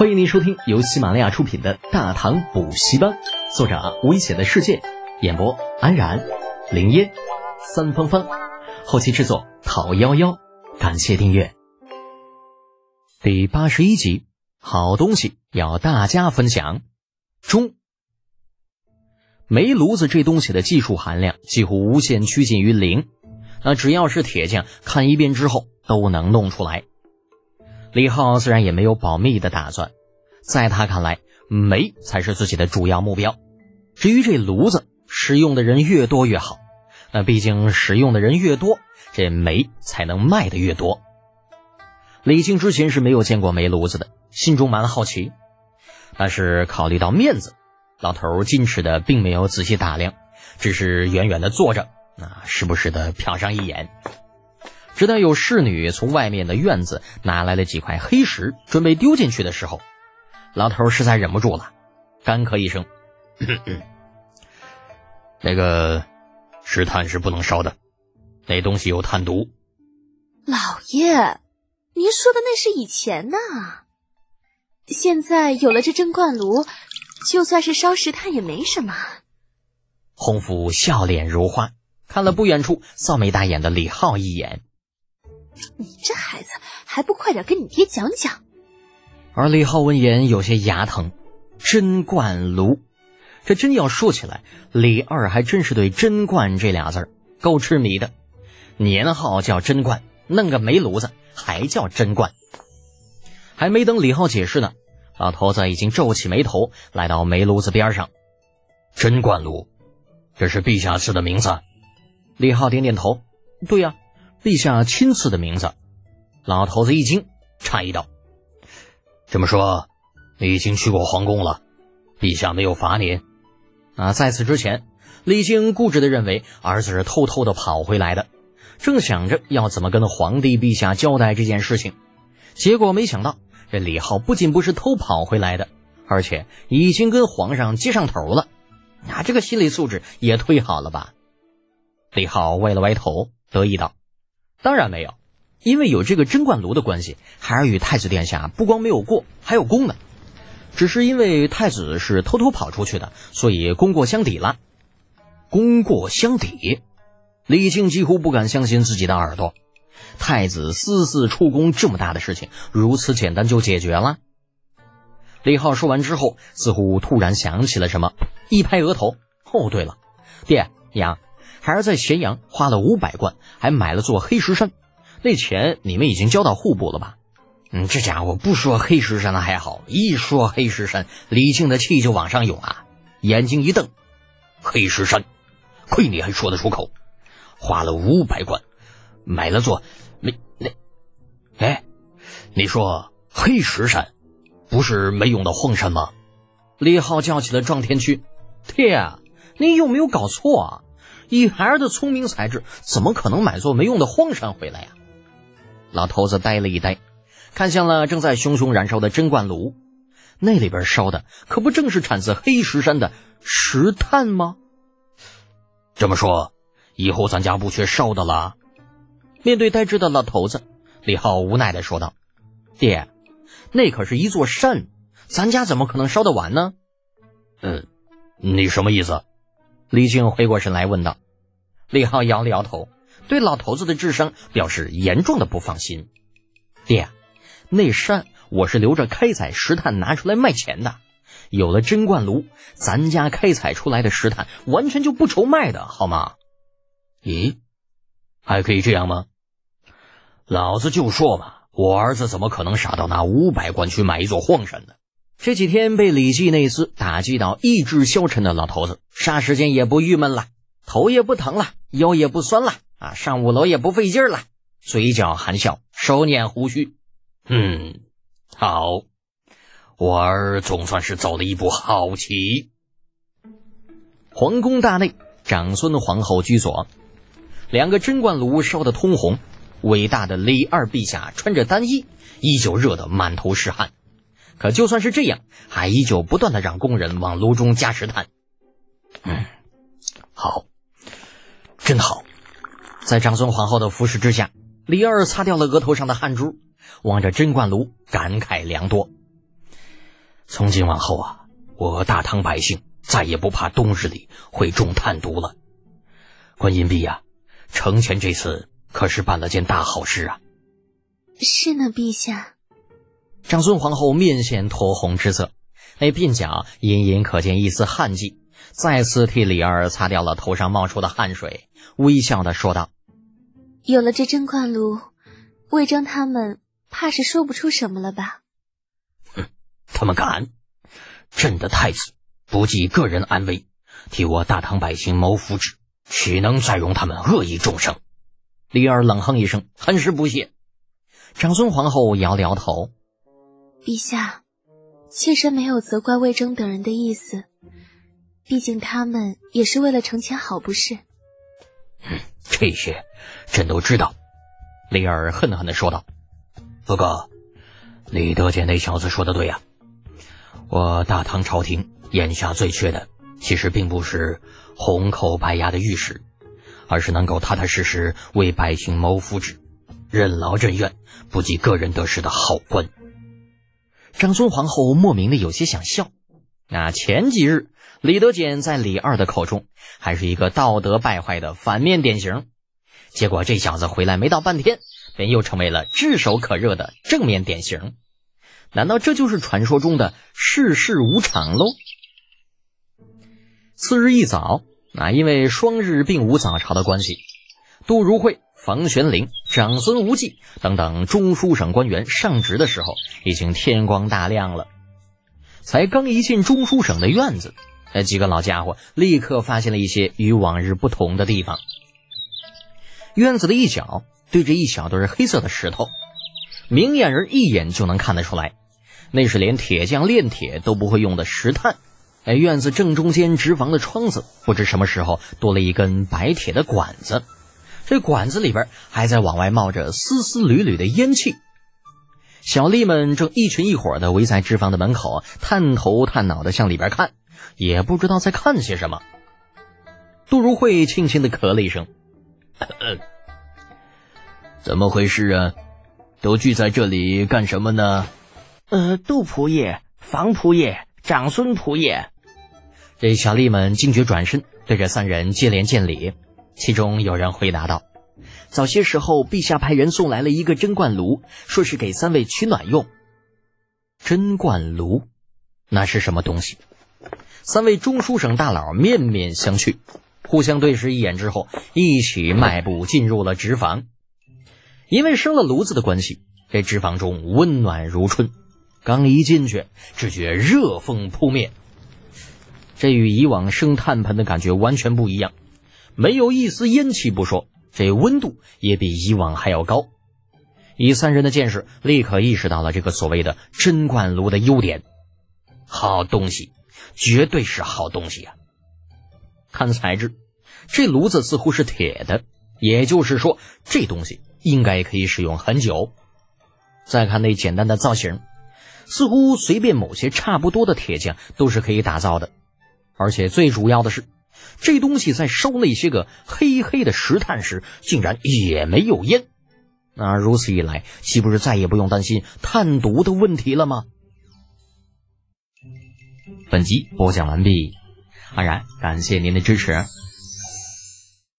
欢迎您收听由喜马拉雅出品的《大唐补习班》，作者危险的世界，演播安然、林烟、三芳芳，后期制作讨幺幺，感谢订阅。第八十一集，好东西要大家分享。中，煤炉子这东西的技术含量几乎无限趋近于零，那只要是铁匠，看一遍之后都能弄出来。李浩自然也没有保密的打算，在他看来，煤才是自己的主要目标。至于这炉子，使用的人越多越好。那毕竟使用的人越多，这煤才能卖的越多。李靖之前是没有见过煤炉子的，心中蛮好奇。但是考虑到面子，老头矜持的并没有仔细打量，只是远远的坐着，啊，时不时的瞟上一眼。直到有侍女从外面的院子拿来了几块黑石，准备丢进去的时候，老头实在忍不住了，干咳一声：“ 那个石炭是不能烧的，那东西有炭毒。”老爷，您说的那是以前呢，现在有了这蒸罐炉，就算是烧石炭也没什么。洪福笑脸如花，看了不远处臊眉大眼的李浩一眼。你这孩子还不快点跟你爹讲讲！而李浩闻言有些牙疼。贞观炉，这真要说起来，李二还真是对“贞观”这俩字儿够痴迷的。年号叫贞观，弄个煤炉子还叫贞观。还没等李浩解释呢，老头子已经皱起眉头，来到煤炉子边上。贞观炉，这是陛下赐的名字。李浩点点头，对呀。陛下亲赐的名字，老头子一惊，诧异道：“这么说，你已经去过皇宫了？陛下没有罚您？”啊，在此之前，李靖固执的认为儿子是偷偷的跑回来的，正想着要怎么跟皇帝陛下交代这件事情，结果没想到这李浩不仅不是偷跑回来的，而且已经跟皇上接上头了。啊，这个心理素质也忒好了吧？李浩歪了歪头，得意道。当然没有，因为有这个贞观炉的关系，孩儿与太子殿下不光没有过，还有功呢。只是因为太子是偷偷跑出去的，所以功过相抵了。功过相抵，李靖几乎不敢相信自己的耳朵。太子私自出宫这么大的事情，如此简单就解决了。李浩说完之后，似乎突然想起了什么，一拍额头：“哦，对了，爹娘。”孩儿在咸阳花了五百贯，还买了座黑石山，那钱你们已经交到户部了吧？嗯，这家伙不说黑石山还好，一说黑石山，李靖的气就往上涌啊，眼睛一瞪：“黑石山，亏你还说得出口！花了五百贯，买了座没那……哎，你说黑石山不是没用的荒山吗？”李浩叫起了撞天区：“爹，你有没有搞错啊？”以孩儿的聪明才智，怎么可能买座没用的荒山回来呀？老头子呆了一呆，看向了正在熊熊燃烧的贞观炉，那里边烧的可不正是产自黑石山的石炭吗？这么说，以后咱家不缺烧的了。面对呆滞的老头子，李浩无奈的说道：“爹，那可是一座山，咱家怎么可能烧得完呢？”嗯，你什么意思？李俊回过神来问道：“李浩摇了摇头，对老头子的智商表示严重的不放心。爹，那山我是留着开采石炭拿出来卖钱的。有了贞观炉，咱家开采出来的石炭完全就不愁卖的，好吗？咦，还可以这样吗？老子就说嘛，我儿子怎么可能傻到拿五百贯去买一座荒山呢？”这几天被李记那厮打击到意志消沉的老头子，霎时间也不郁闷了，头也不疼了，腰也不酸了，啊，上五楼也不费劲了，嘴角含笑，手捻胡须，嗯，好，我儿总算是走了一步好棋。皇宫大内，长孙皇后居所，两个贞观炉烧得通红，伟大的李二陛下穿着单衣，依旧热得满头是汗。可就算是这样，还依旧不断的让工人往炉中加石炭。嗯，好，真好。在长孙皇后的服侍之下，李二擦掉了额头上的汗珠，望着贞观炉感慨良多。从今往后啊，我大唐百姓再也不怕冬日里会中炭毒了。观音碧呀，成全这次可是办了件大好事啊！是呢，陛下。长孙皇后面现酡红之色，那鬓角隐隐可见一丝汗迹，再次替李二擦掉了头上冒出的汗水，微笑的说道：“有了这贞观炉，魏征他们怕是说不出什么了吧？”哼，他们敢！朕的太子不计个人安危，替我大唐百姓谋福祉，岂能再容他们恶意众生？李二冷哼一声，很是不屑。长孙皇后摇了摇头。陛下，妾身没有责怪魏征等人的意思，毕竟他们也是为了成前好，不是？这些，朕都知道。李儿恨恨的说道。不过，李德简那小子说的对呀，我大唐朝廷眼下最缺的，其实并不是红口白牙的御史，而是能够踏踏实实为百姓谋福祉、任劳任怨、不计个人得失的好官。长孙皇后莫名的有些想笑。那前几日，李德简在李二的口中还是一个道德败坏的反面典型，结果这小子回来没到半天，便又成为了炙手可热的正面典型。难道这就是传说中的世事无常喽？次日一早，那因为双日并无早朝的关系，杜如晦。房玄龄、长孙无忌等等中书省官员上职的时候，已经天光大亮了。才刚一进中书省的院子，那几个老家伙立刻发现了一些与往日不同的地方。院子的一角对着一小堆黑色的石头，明眼人一眼就能看得出来，那是连铁匠炼铁都不会用的石炭。哎，院子正中间直房的窗子，不知什么时候多了一根白铁的管子。这管子里边还在往外冒着丝丝缕缕的烟气，小吏们正一群一伙的围在脂肪的门口，探头探脑的向里边看，也不知道在看些什么。杜如晦轻轻的咳了一声：“怎么回事啊？都聚在这里干什么呢？”“呃，杜仆爷、房仆爷、长孙仆爷。”这小吏们惊觉转身，对着三人接连见礼。其中有人回答道：“早些时候，陛下派人送来了一个贞观炉，说是给三位取暖用。贞观炉，那是什么东西？”三位中书省大佬面面相觑，互相对视一眼之后，一起迈步进入了直房。因为生了炉子的关系，这直房中温暖如春。刚一进去，只觉热风扑面，这与以往生炭盆的感觉完全不一样。没有一丝烟气不说，这温度也比以往还要高。以三人的见识，立刻意识到了这个所谓的贞观炉的优点。好东西，绝对是好东西啊！看材质，这炉子似乎是铁的，也就是说，这东西应该可以使用很久。再看那简单的造型，似乎随便某些差不多的铁匠都是可以打造的。而且最主要的是。这东西在烧那些个黑黑的石炭时，竟然也没有烟。那如此一来，岂不是再也不用担心炭毒的问题了吗？本集播讲完毕，安然感谢您的支持。